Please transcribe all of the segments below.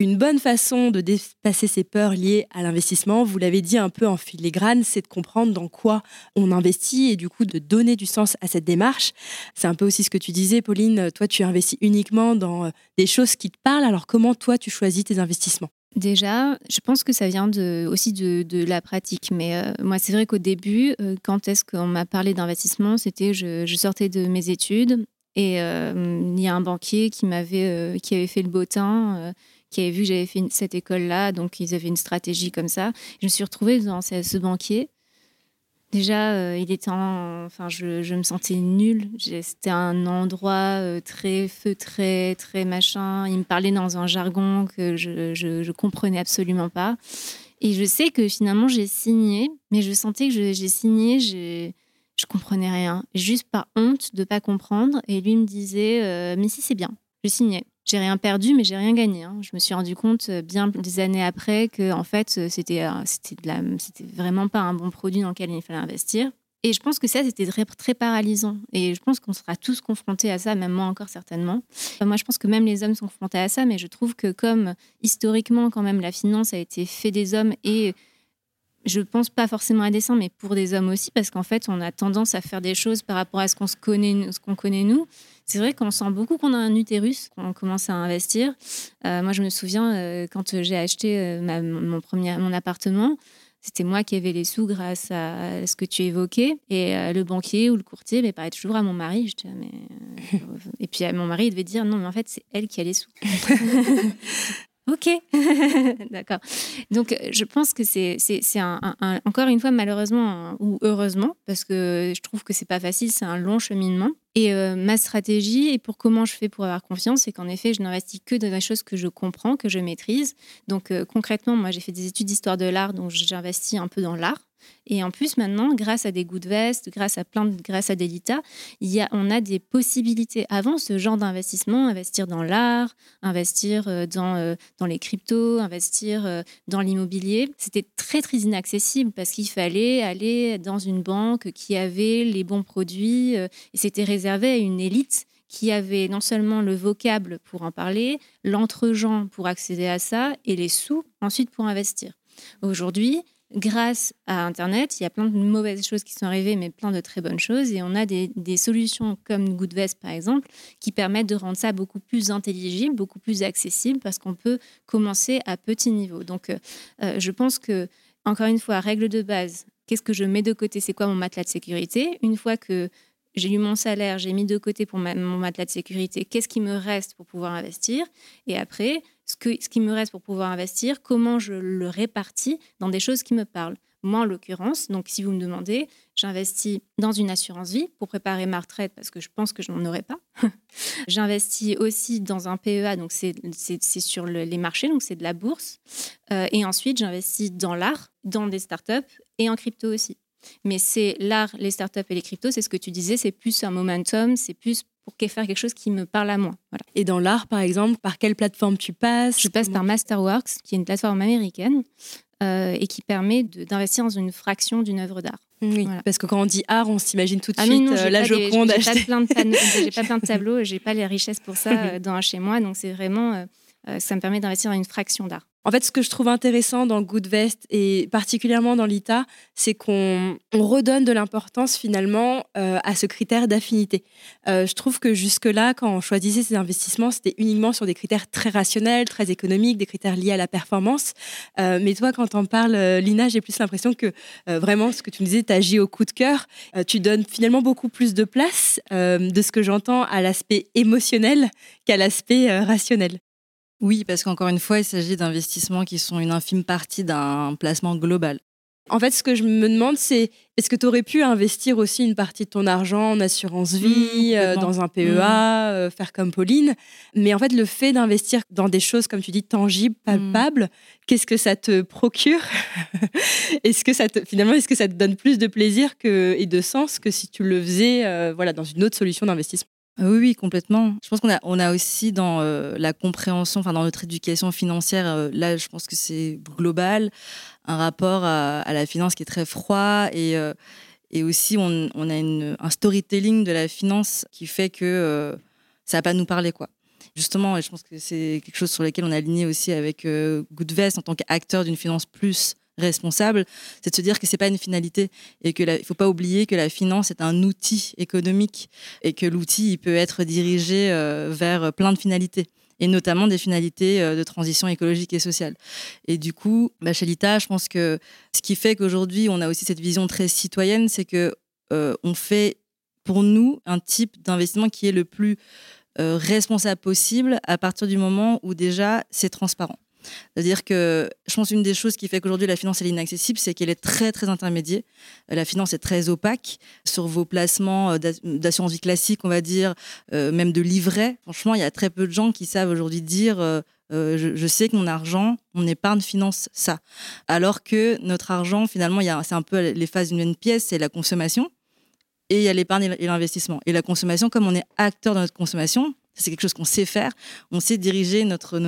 Une bonne façon de dépasser ses peurs liées à l'investissement, vous l'avez dit un peu en filigrane, c'est de comprendre dans quoi on investit et du coup de donner du sens à cette démarche. C'est un peu aussi ce que tu disais, Pauline. Toi, tu investis uniquement dans euh, des choses qui te parlent. Alors, comment toi, tu choisis tes investissements? Déjà, je pense que ça vient aussi de, de la pratique. Mais euh, moi, c'est vrai qu'au début, euh, quand est-ce qu'on m'a parlé d'investissement, c'était je, je sortais de mes études et il y a un banquier qui m'avait qui avait fait le beau temps qui avait vu que j'avais fait cette école-là, donc ils avaient une stratégie comme ça. Je me suis retrouvée dans ce, banquier. Déjà, euh, il était enfin, je, me sentais nulle. C'était un endroit euh, très feutré, très machin. Il me parlait dans un jargon que je, je, comprenais absolument pas. Et je sais que finalement, j'ai signé, mais je sentais que j'ai signé, je comprenais rien, juste par honte de pas comprendre. Et lui me disait, euh, mais si c'est bien, je signais j'ai rien perdu, mais j'ai rien gagné. Hein. Je me suis rendu compte euh, bien des années après que en fait, euh, c'était euh, c'était vraiment pas un bon produit dans lequel il fallait investir. Et je pense que ça, c'était très, paralysant. Et je pense qu'on sera tous confrontés à ça, même moi encore certainement. moi, je pense que même les hommes sont confrontés à ça, mais je trouve que comme historiquement, quand même, la finance a été fait des hommes et je pense pas forcément à dessein, mais pour des hommes aussi, parce qu'en fait, on a tendance à faire des choses par rapport à ce qu'on connaît, ce qu'on connaît nous. C'est vrai qu'on sent beaucoup qu'on a un utérus quand on commence à investir. Euh, moi, je me souviens euh, quand j'ai acheté euh, mon premier mon appartement. C'était moi qui avais les sous grâce à ce que tu évoquais. Et le banquier ou le courtier mais parlait toujours à mon mari. Je disais, mais... et puis mon mari il devait dire non, mais en fait, c'est elle qui a les sous. Ok, d'accord. Donc, je pense que c'est encore une fois, malheureusement ou heureusement, parce que je trouve que c'est pas facile, c'est un long cheminement. Et euh, ma stratégie, et pour comment je fais pour avoir confiance, c'est qu'en effet, je n'investis que dans des choses que je comprends, que je maîtrise. Donc, euh, concrètement, moi, j'ai fait des études d'histoire de l'art, donc j'investis un peu dans l'art. Et en plus, maintenant, grâce à des veste, grâce à plein grâce à Delita, il y a, on a des possibilités. Avant, ce genre d'investissement, investir dans l'art, investir euh, dans, euh, dans les cryptos, investir euh, dans l'immobilier, c'était très, très inaccessible parce qu'il fallait aller dans une banque qui avait les bons produits et c'était réservé à une élite qui avait non seulement le vocable pour en parler, l'entre-gens pour accéder à ça et les sous ensuite pour investir. Aujourd'hui, grâce à Internet, il y a plein de mauvaises choses qui sont arrivées, mais plein de très bonnes choses. Et on a des, solutions comme Goodvest, par exemple, qui permettent de rendre ça beaucoup plus intelligible, beaucoup plus accessible, parce qu'on peut commencer à petit niveau. Donc, euh, euh, je pense que, encore une fois, règle de base, qu'est-ce que je mets de côté? C'est quoi mon matelas de sécurité? Une fois que j'ai eu mon salaire, j'ai mis de côté pour mon matelas de sécurité, qu'est-ce qui me reste pour pouvoir investir? Et après, ce, que, ce qui me reste pour pouvoir investir, comment je le répartis dans des choses qui me parlent. Moi, en l'occurrence, donc si vous me demandez, j'investis dans une assurance vie pour préparer ma retraite parce que je pense que je n'en aurai pas. j'investis aussi dans un PEA, donc c'est sur les marchés, donc c'est de la bourse. Euh, et ensuite, j'investis dans l'art, dans des startups et en crypto aussi. Mais c'est l'art, les startups et les cryptos, c'est ce que tu disais, c'est plus un momentum, c'est plus pour faire quelque chose qui me parle à moi. Et dans l'art, par exemple, par quelle plateforme tu passes? Je passe par Masterworks, qui est une plateforme américaine euh, et qui permet d'investir dans une fraction d'une œuvre d'art. Oui, parce que quand on dit art, on s'imagine tout de ah suite euh, la Joconde. J'ai pas, plein de pas plein de tableaux, j'ai pas les richesses pour ça euh, dans chez moi, donc c'est vraiment ça me permet d'investir dans une fraction d'art. En fait, ce que je trouve intéressant dans Goodvest et particulièrement dans l'ITA, c'est qu'on redonne de l'importance finalement euh, à ce critère d'affinité. Euh, je trouve que jusque-là, quand on choisissait ces investissements, c'était uniquement sur des critères très rationnels, très économiques, des critères liés à la performance. Euh, mais toi, quand on parle, Lina, j'ai plus l'impression que vraiment, ce que tu me disais, tu agis au coup de cœur. tu donnes finalement beaucoup plus de place, de ce que j'entends, à l'aspect émotionnel qu'à l'aspect rationnel. Oui, parce qu'encore une fois, il s'agit d'investissements qui sont une infime partie d'un placement global. En fait, ce que je me demande, c'est est-ce que tu aurais pu investir aussi une partie de ton argent en assurance mmh, vie, euh, dans un PEA, mmh. euh, faire comme Pauline? Mais en fait, le fait d'investir dans des choses, comme tu dis, tangibles, mmh. palpables, qu'est-ce que ça te procure? Est-ce que ça te, finalement, est-ce que ça te donne plus de plaisir que, et de sens que si tu le faisais euh, voilà, dans une autre solution d'investissement? Oui, oui, complètement. Je pense qu'on a, on a aussi dans euh, la compréhension, enfin dans notre éducation financière, euh, là, je pense que c'est global, un rapport à, la finance qui est très froid et, euh, et aussi on, a une, un storytelling de la finance qui fait que ça va pas nous parler, quoi. Justement, et je pense que c'est quelque chose sur lequel on est aligné aussi avec Goodvest en tant qu'acteur d'une finance plus responsable, c'est de se dire que c'est pas une finalité et que il faut pas oublier que la finance est un outil économique et que l'outil il peut être dirigé euh, vers plein de finalités et notamment des finalités euh, de transition écologique et sociale. Et du coup, bah, chez l'ITA, je pense que ce qui fait qu'aujourd'hui on a aussi cette vision très citoyenne, c'est que euh, on fait pour nous un type d'investissement qui est le plus responsable possible à partir du moment où déjà c'est transparent. C'est-à-dire que je pense une des choses qui fait qu'aujourd'hui la finance est inaccessible, c'est qu'elle est très très intermédiaire. Euh, la finance est très opaque sur vos placements euh, d'assurance vie classique, on va dire, euh, même de livret. Franchement, il y a très peu de gens qui savent aujourd'hui dire je, sais que mon argent, mon épargne finance ça. Alors que notre argent, finalement, c'est un peu les phases d'une même pièce, c'est la consommation et il y a l'épargne et l'investissement. Et la consommation, comme on est acteur de notre consommation, c'est quelque chose qu'on sait faire. On sait diriger notre,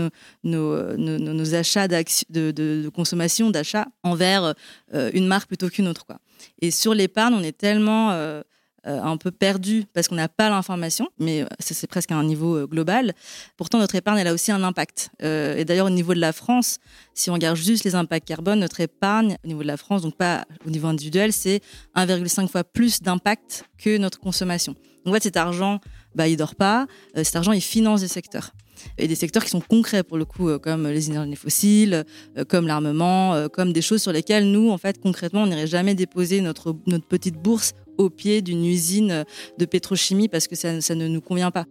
nos, achats de, consommation, d'achat envers euh, une marque plutôt qu'une autre. Quoi. Et sur l'épargne, on est tellement euh, un peu perdu parce qu'on n'a pas l'information, mais c'est presque à un niveau global. Pourtant, notre épargne, elle a aussi un impact. et d'ailleurs, au niveau de la France, si on regarde juste les impacts carbone, notre épargne, au niveau de la France, donc pas au niveau individuel, c'est 1,5 fois plus d'impact que notre consommation. Donc, en fait, cet argent bah, il dort pas. Euh, cet argent, il finance des secteurs. Et des secteurs qui sont concrets pour le coup, euh, comme les énergies fossiles, euh, comme l'armement, comme des choses sur lesquelles nous, en fait, concrètement, on n'irait jamais déposer notre, notre petite bourse au pied d'une usine de pétrochimie parce que ça, ne nous convient pas.